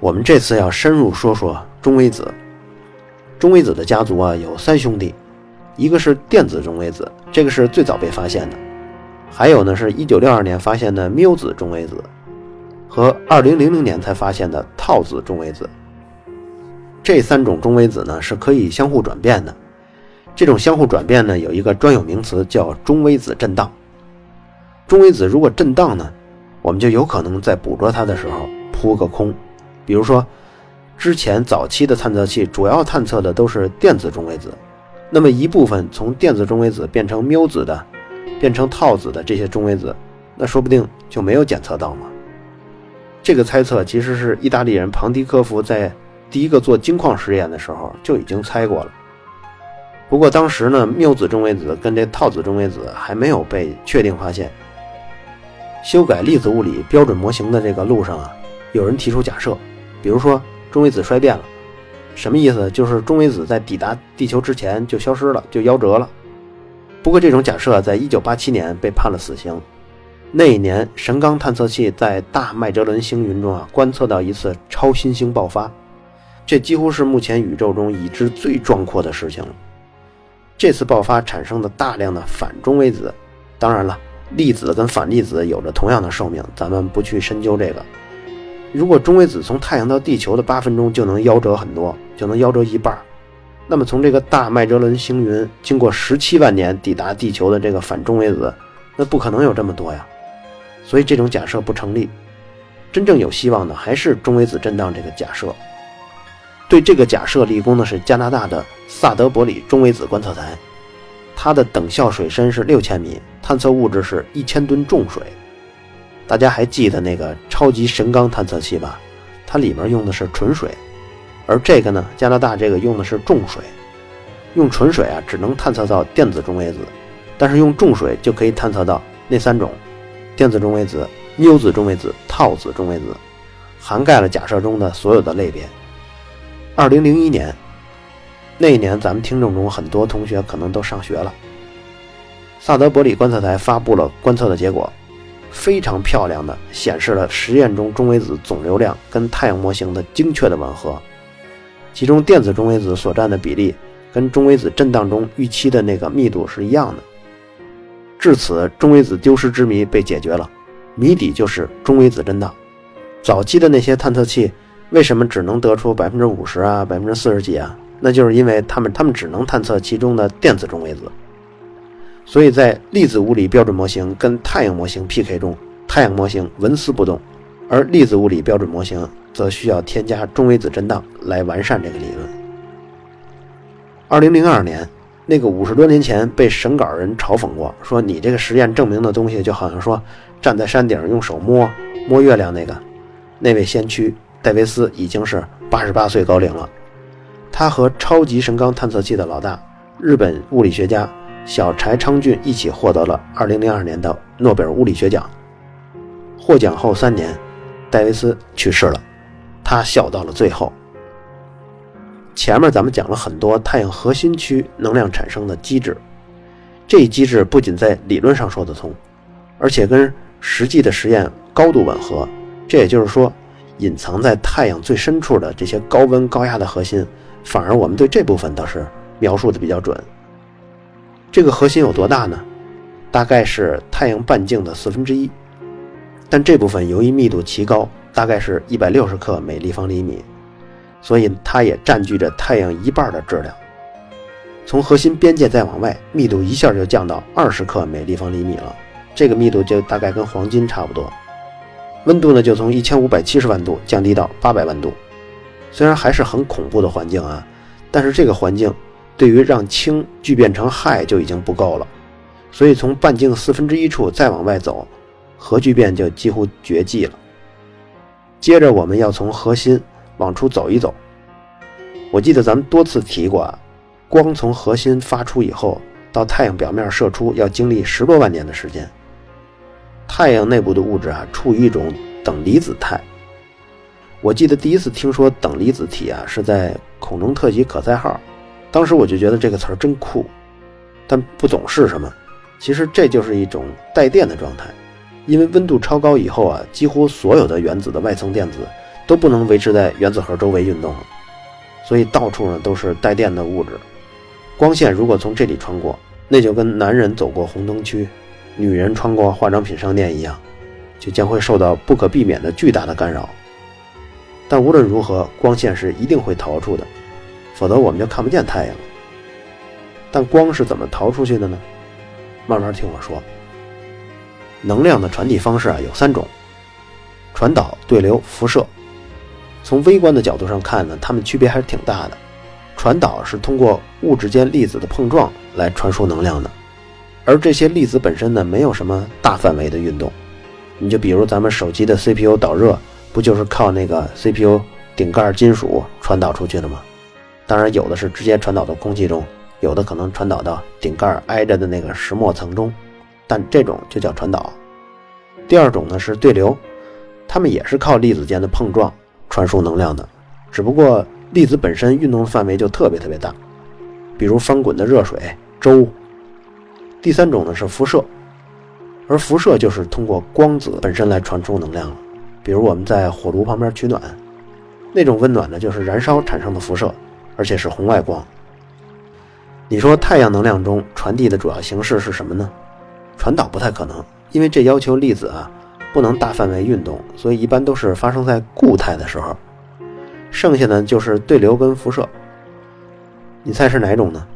我们这次要深入说说中微子。中微子的家族啊有三兄弟。一个是电子中微子，这个是最早被发现的；还有呢，是一九六二年发现的缪子中微子，和二零零零年才发现的套子中微子。这三种中微子呢是可以相互转变的。这种相互转变呢有一个专有名词叫中微子震荡。中微子如果震荡呢，我们就有可能在捕捉它的时候扑个空。比如说，之前早期的探测器主要探测的都是电子中微子。那么一部分从电子中微子变成缪子的，变成套子的这些中微子，那说不定就没有检测到嘛。这个猜测其实是意大利人庞迪科夫在第一个做金矿实验的时候就已经猜过了。不过当时呢，缪子中微子跟这套子中微子还没有被确定发现。修改粒子物理标准模型的这个路上啊，有人提出假设，比如说中微子衰变了。什么意思？就是中微子在抵达地球之前就消失了，就夭折了。不过这种假设在一九八七年被判了死刑。那一年，神冈探测器在大麦哲伦星云中啊观测到一次超新星爆发，这几乎是目前宇宙中已知最壮阔的事情了。这次爆发产生的大量的反中微子，当然了，粒子跟反粒子有着同样的寿命，咱们不去深究这个。如果中微子从太阳到地球的八分钟就能夭折很多，就能夭折一半那么从这个大麦哲伦星云经过十七万年抵达地球的这个反中微子，那不可能有这么多呀。所以这种假设不成立。真正有希望的还是中微子震荡这个假设。对这个假设立功的是加拿大的萨德伯里中微子观测台，它的等效水深是六千米，探测物质是一千吨重水。大家还记得那个超级神钢探测器吧？它里面用的是纯水，而这个呢，加拿大这个用的是重水。用纯水啊，只能探测到电子中微子，但是用重水就可以探测到那三种：电子中微子、缪子中微子、套子中微子，涵盖了假设中的所有的类别。二零零一年，那一年咱们听众中很多同学可能都上学了。萨德伯里观测台发布了观测的结果。非常漂亮的显示了实验中中微子总流量跟太阳模型的精确的吻合，其中电子中微子所占的比例跟中微子震荡中预期的那个密度是一样的。至此，中微子丢失之谜被解决了，谜底就是中微子震荡。早期的那些探测器为什么只能得出百分之五十啊、百分之四十几啊？那就是因为他们他们只能探测其中的电子中微子。所以在粒子物理标准模型跟太阳模型 PK 中，太阳模型纹丝不动，而粒子物理标准模型则需要添加中微子震荡来完善这个理论。二零零二年，那个五十多年前被审稿人嘲讽过，说你这个实验证明的东西就好像说站在山顶用手摸摸月亮那个，那位先驱戴维斯已经是八十八岁高龄了，他和超级神冈探测器的老大日本物理学家。小柴昌俊一起获得了2002年的诺贝尔物理学奖。获奖后三年，戴维斯去世了，他笑到了最后。前面咱们讲了很多太阳核心区能量产生的机制，这一机制不仅在理论上说得通，而且跟实际的实验高度吻合。这也就是说，隐藏在太阳最深处的这些高温高压的核心，反而我们对这部分倒是描述的比较准。这个核心有多大呢？大概是太阳半径的四分之一，但这部分由于密度奇高，大概是一百六十克每立方厘米，所以它也占据着太阳一半的质量。从核心边界再往外，密度一下就降到二十克每立方厘米了，这个密度就大概跟黄金差不多。温度呢，就从一千五百七十万度降低到八百万度，虽然还是很恐怖的环境啊，但是这个环境。对于让氢聚变成氦就已经不够了，所以从半径四分之一处再往外走，核聚变就几乎绝迹了。接着我们要从核心往出走一走。我记得咱们多次提过啊，光从核心发出以后，到太阳表面射出，要经历十多万年的时间。太阳内部的物质啊，处于一种等离子态。我记得第一次听说等离子体啊，是在空中特级可赛号，当时我就觉得这个词儿真酷，但不懂是什么。其实这就是一种带电的状态，因为温度超高以后啊，几乎所有的原子的外层电子都不能维持在原子核周围运动了，所以到处呢都是带电的物质。光线如果从这里穿过，那就跟男人走过红灯区，女人穿过化妆品商店一样，就将会受到不可避免的巨大的干扰。但无论如何，光线是一定会逃出的，否则我们就看不见太阳了。但光是怎么逃出去的呢？慢慢听我说。能量的传递方式啊有三种：传导、对流、辐射。从微观的角度上看呢，它们区别还是挺大的。传导是通过物质间粒子的碰撞来传输能量的，而这些粒子本身呢，没有什么大范围的运动。你就比如咱们手机的 CPU 导热。不就是靠那个 CPU 顶盖金属传导出去的吗？当然，有的是直接传导到空气中，有的可能传导到顶盖挨着的那个石墨层中，但这种就叫传导。第二种呢是对流，它们也是靠粒子间的碰撞传输能量的，只不过粒子本身运动的范围就特别特别大，比如翻滚的热水粥。第三种呢是辐射，而辐射就是通过光子本身来传输能量了。比如我们在火炉旁边取暖，那种温暖呢，就是燃烧产生的辐射，而且是红外光。你说太阳能量中传递的主要形式是什么呢？传导不太可能，因为这要求粒子啊不能大范围运动，所以一般都是发生在固态的时候。剩下的就是对流跟辐射。你猜是哪种呢？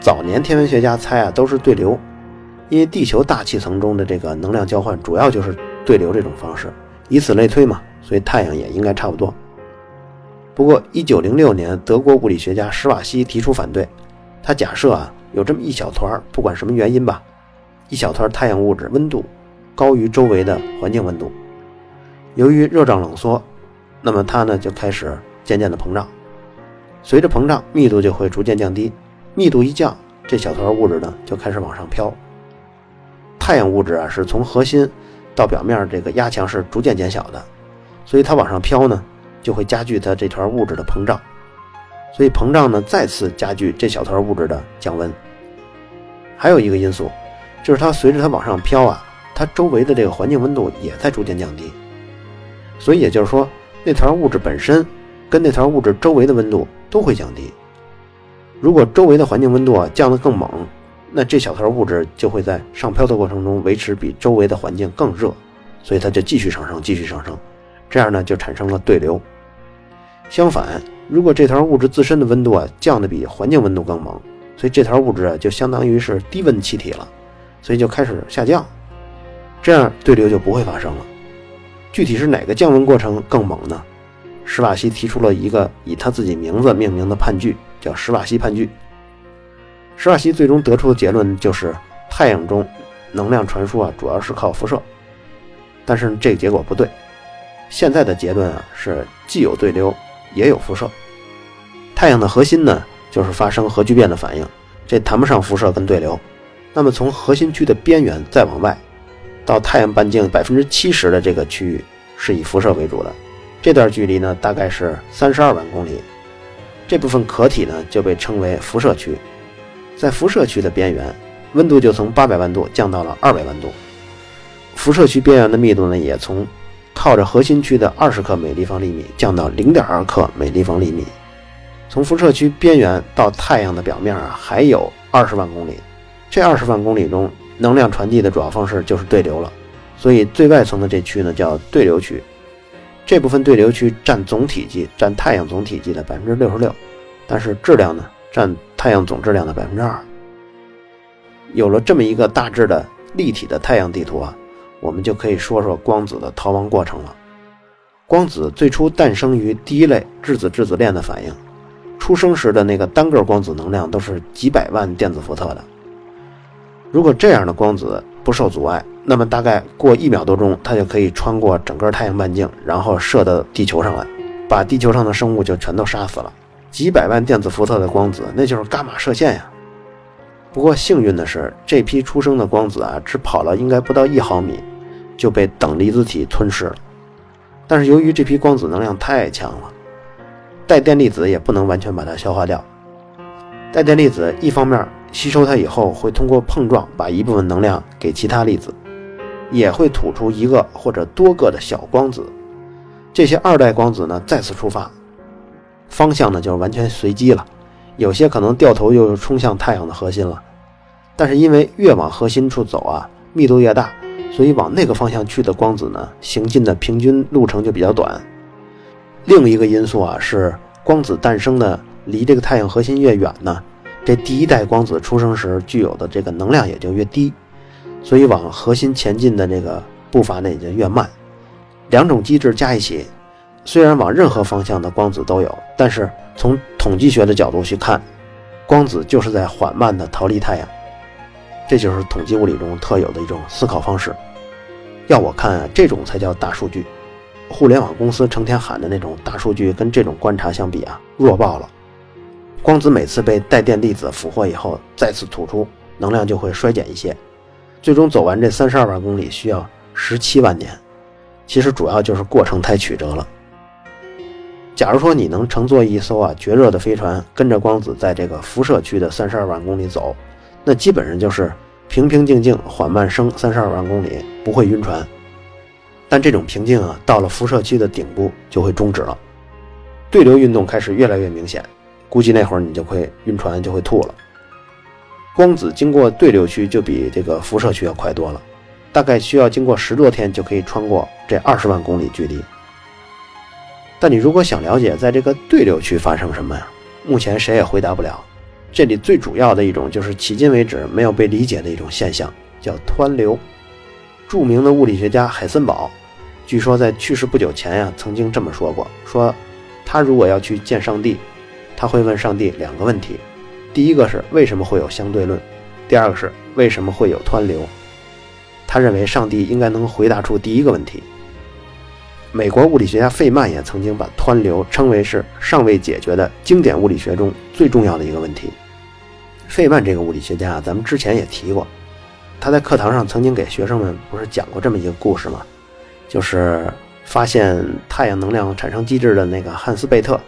早年天文学家猜啊都是对流，因为地球大气层中的这个能量交换主要就是。对流这种方式，以此类推嘛，所以太阳也应该差不多。不过，一九零六年，德国物理学家施瓦西提出反对。他假设啊，有这么一小团，不管什么原因吧，一小团太阳物质温度高于周围的环境温度。由于热胀冷缩，那么它呢就开始渐渐的膨胀。随着膨胀，密度就会逐渐降低。密度一降，这小团物质呢就开始往上飘。太阳物质啊，是从核心。到表面这个压强是逐渐减小的，所以它往上飘呢，就会加剧它这团物质的膨胀，所以膨胀呢再次加剧这小团物质的降温。还有一个因素，就是它随着它往上飘啊，它周围的这个环境温度也在逐渐降低，所以也就是说，那团物质本身跟那团物质周围的温度都会降低。如果周围的环境温度啊降得更猛。那这小团物质就会在上飘的过程中维持比周围的环境更热，所以它就继续上升，继续上升，这样呢就产生了对流。相反，如果这团物质自身的温度啊降得比环境温度更猛，所以这团物质啊就相当于是低温气体了，所以就开始下降，这样对流就不会发生了。具体是哪个降温过程更猛呢？史瓦西提出了一个以他自己名字命名的判据，叫史瓦西判据。史瓦西最终得出的结论就是，太阳中能量传输啊，主要是靠辐射。但是这个结果不对，现在的结论啊是既有对流，也有辐射。太阳的核心呢，就是发生核聚变的反应，这谈不上辐射跟对流。那么从核心区的边缘再往外，到太阳半径百分之七十的这个区域，是以辐射为主的。这段距离呢，大概是三十二万公里。这部分壳体呢，就被称为辐射区。在辐射区的边缘，温度就从八百万度降到了二百万度。辐射区边缘的密度呢，也从靠着核心区的二十克每立方厘米降到零点二克每立方厘米。从辐射区边缘到太阳的表面啊，还有二十万公里。这二十万公里中，能量传递的主要方式就是对流了。所以最外层的这区呢，叫对流区。这部分对流区占总体积，占太阳总体积的百分之六十六，但是质量呢？占太阳总质量的百分之二。有了这么一个大致的立体的太阳地图啊，我们就可以说说光子的逃亡过程了。光子最初诞生于第一类质子质子链的反应，出生时的那个单个光子能量都是几百万电子伏特的。如果这样的光子不受阻碍，那么大概过一秒多钟，它就可以穿过整个太阳半径，然后射到地球上来，把地球上的生物就全都杀死了。几百万电子伏特的光子，那就是伽马射线呀。不过幸运的是，这批出生的光子啊，只跑了应该不到一毫米，就被等离子体吞噬了。但是由于这批光子能量太强了，带电粒子也不能完全把它消化掉。带电粒子一方面吸收它以后，会通过碰撞把一部分能量给其他粒子，也会吐出一个或者多个的小光子。这些二代光子呢，再次出发，方向呢就完全随机了。有些可能掉头又冲向太阳的核心了，但是因为越往核心处走啊，密度越大，所以往那个方向去的光子呢，行进的平均路程就比较短。另一个因素啊，是光子诞生的离这个太阳核心越远呢，这第一代光子出生时具有的这个能量也就越低，所以往核心前进的这个步伐呢也就越慢。两种机制加一起，虽然往任何方向的光子都有，但是。从统计学的角度去看，光子就是在缓慢地逃离太阳，这就是统计物理中特有的一种思考方式。要我看，这种才叫大数据。互联网公司成天喊的那种大数据，跟这种观察相比啊，弱爆了。光子每次被带电粒子俘获以后，再次吐出，能量就会衰减一些，最终走完这三十二万公里需要十七万年。其实主要就是过程太曲折了。假如说你能乘坐一艘啊绝热的飞船，跟着光子在这个辐射区的三十二万公里走，那基本上就是平平静静缓慢升三十二万公里，不会晕船。但这种平静啊，到了辐射区的顶部就会终止了，对流运动开始越来越明显，估计那会儿你就会晕船，就会吐了。光子经过对流区就比这个辐射区要快多了，大概需要经过十多天就可以穿过这二十万公里距离。但你如果想了解在这个对流区发生什么呀，目前谁也回答不了。这里最主要的一种就是迄今为止没有被理解的一种现象，叫湍流。著名的物理学家海森堡，据说在去世不久前呀，曾经这么说过：说他如果要去见上帝，他会问上帝两个问题，第一个是为什么会有相对论，第二个是为什么会有湍流。他认为上帝应该能回答出第一个问题。美国物理学家费曼也曾经把湍流称为是尚未解决的经典物理学中最重要的一个问题。费曼这个物理学家啊，咱们之前也提过，他在课堂上曾经给学生们不是讲过这么一个故事吗？就是发现太阳能量产生机制的那个汉斯贝特。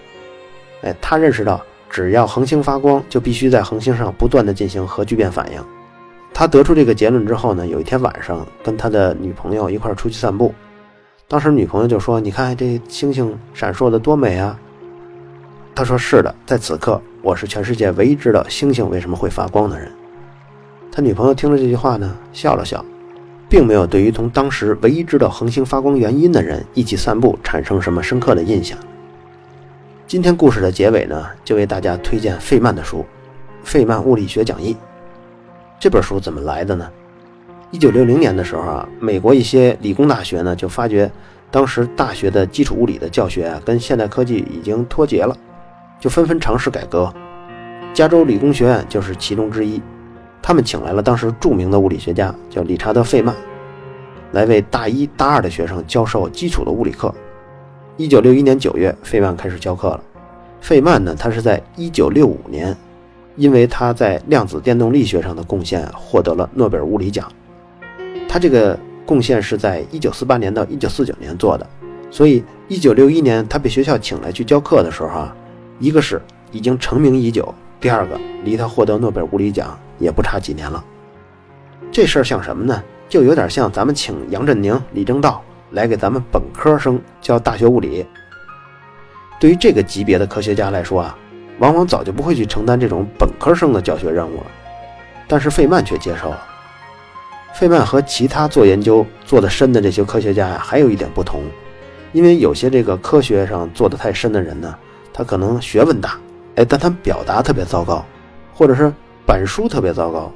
哎，他认识到，只要恒星发光，就必须在恒星上不断的进行核聚变反应。他得出这个结论之后呢，有一天晚上跟他的女朋友一块出去散步。当时女朋友就说：“你看这星星闪烁的多美啊！”他说：“是的，在此刻，我是全世界唯一知道星星为什么会发光的人。”他女朋友听了这句话呢，笑了笑，并没有对于同当时唯一知道恒星发光原因的人一起散步产生什么深刻的印象。今天故事的结尾呢，就为大家推荐费曼的书《费曼物理学讲义》。这本书怎么来的呢？一九六零年的时候啊，美国一些理工大学呢就发觉，当时大学的基础物理的教学啊跟现代科技已经脱节了，就纷纷尝试改革。加州理工学院就是其中之一，他们请来了当时著名的物理学家叫理查德·费曼，来为大一、大二的学生教授基础的物理课。一九六一年九月，费曼开始教课了。费曼呢，他是在一九六五年，因为他在量子电动力学上的贡献获得了诺贝尔物理奖。他这个贡献是在一九四八年到一九四九年做的，所以一九六一年他被学校请来去教课的时候啊，一个是已经成名已久，第二个离他获得诺贝尔物理奖也不差几年了。这事儿像什么呢？就有点像咱们请杨振宁、李政道来给咱们本科生教大学物理。对于这个级别的科学家来说啊，往往早就不会去承担这种本科生的教学任务了，但是费曼却接受了。费曼和其他做研究做得深的这些科学家呀，还有一点不同，因为有些这个科学上做得太深的人呢，他可能学问大，哎，但他表达特别糟糕，或者是板书特别糟糕，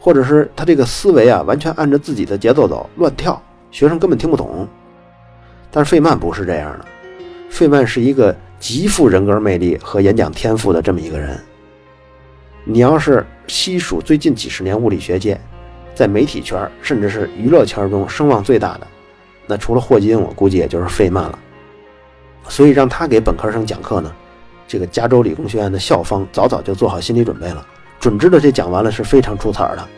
或者是他这个思维啊完全按照自己的节奏走，乱跳，学生根本听不懂。但是费曼不是这样的，费曼是一个极富人格魅力和演讲天赋的这么一个人。你要是细数最近几十年物理学界，在媒体圈甚至是娱乐圈中声望最大的，那除了霍金，我估计也就是费曼了。所以让他给本科生讲课呢，这个加州理工学院的校方早早就做好心理准备了，准知道这讲完了是非常出彩的。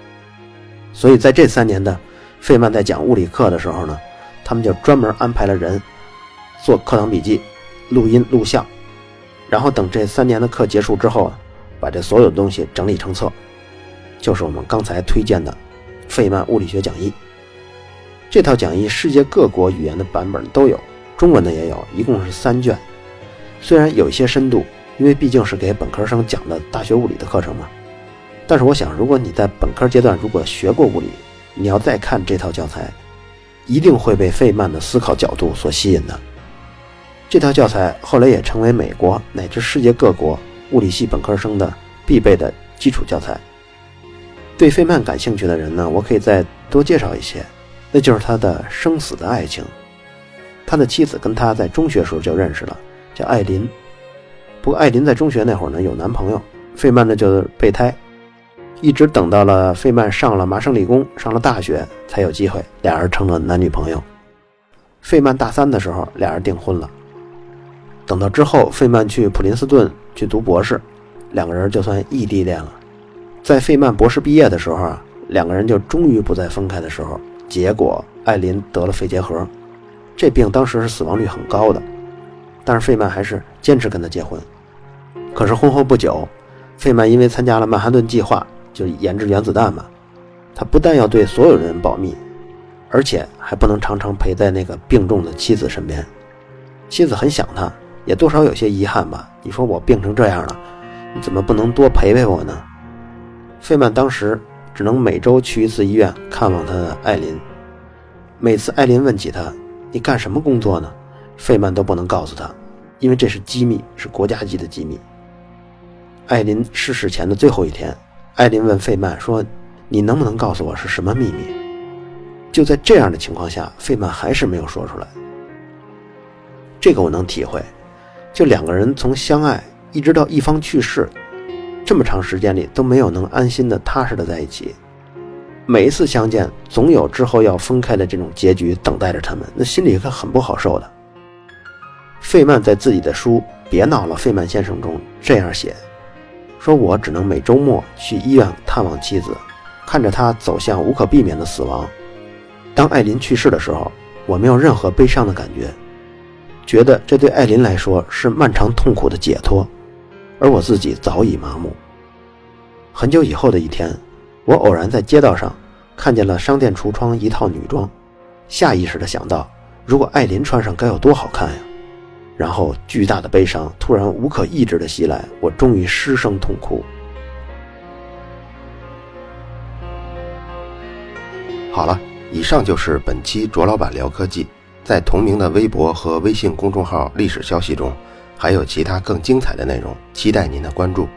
所以在这三年的费曼在讲物理课的时候呢，他们就专门安排了人做课堂笔记、录音录像，然后等这三年的课结束之后啊，把这所有东西整理成册，就是我们刚才推荐的费曼物理学讲义。这套讲义世界各国语言的版本都有，中文的也有，一共是三卷。虽然有一些深度，因为毕竟是给本科生讲的大学物理的课程嘛。但是我想，如果你在本科阶段如果学过物理，你要再看这套教材，一定会被费曼的思考角度所吸引的。这套教材后来也成为美国乃至世界各国物理系本科生的必备的基础教材。对费曼感兴趣的人呢，我可以再多介绍一些，那就是他的生死的爱情。他的妻子跟他在中学时候就认识了，叫艾琳。不过艾琳在中学那会儿呢有男朋友，费曼呢就是备胎。一直等到了费曼上了麻省理工，上了大学，才有机会，俩人成了男女朋友。费曼大三的时候，俩人订婚了。等到之后，费曼去普林斯顿去读博士，两个人就算异地恋了。在费曼博士毕业的时候啊，两个人就终于不再分开的时候，结果艾琳得了肺结核，这病当时是死亡率很高的，但是费曼还是坚持跟他结婚。可是婚后不久，费曼因为参加了曼哈顿计划。就研制原子弹嘛，他不但要对所有人保密，而且还不能常常陪在那个病重的妻子身边。妻子很想他，也多少有些遗憾吧。你说我病成这样了，你怎么不能多陪陪我呢？费曼当时只能每周去一次医院看望他的艾琳。每次艾琳问起他，你干什么工作呢？费曼都不能告诉他，因为这是机密，是国家级的机密。艾琳逝世前的最后一天。艾琳问费曼说：“你能不能告诉我是什么秘密？”就在这样的情况下，费曼还是没有说出来。这个我能体会，就两个人从相爱一直到一方去世，这么长时间里都没有能安心的、踏实的在一起。每一次相见，总有之后要分开的这种结局等待着他们，那心里可很不好受的。费曼在自己的书《别闹了，费曼先生》中这样写。说：“我只能每周末去医院探望妻子，看着她走向无可避免的死亡。当艾琳去世的时候，我没有任何悲伤的感觉，觉得这对艾琳来说是漫长痛苦的解脱，而我自己早已麻木。很久以后的一天，我偶然在街道上看见了商店橱窗一套女装，下意识的想到，如果艾琳穿上该有多好看呀！”然后，巨大的悲伤突然无可抑制的袭来，我终于失声痛哭。好了，以上就是本期卓老板聊科技。在同名的微博和微信公众号历史消息中，还有其他更精彩的内容，期待您的关注。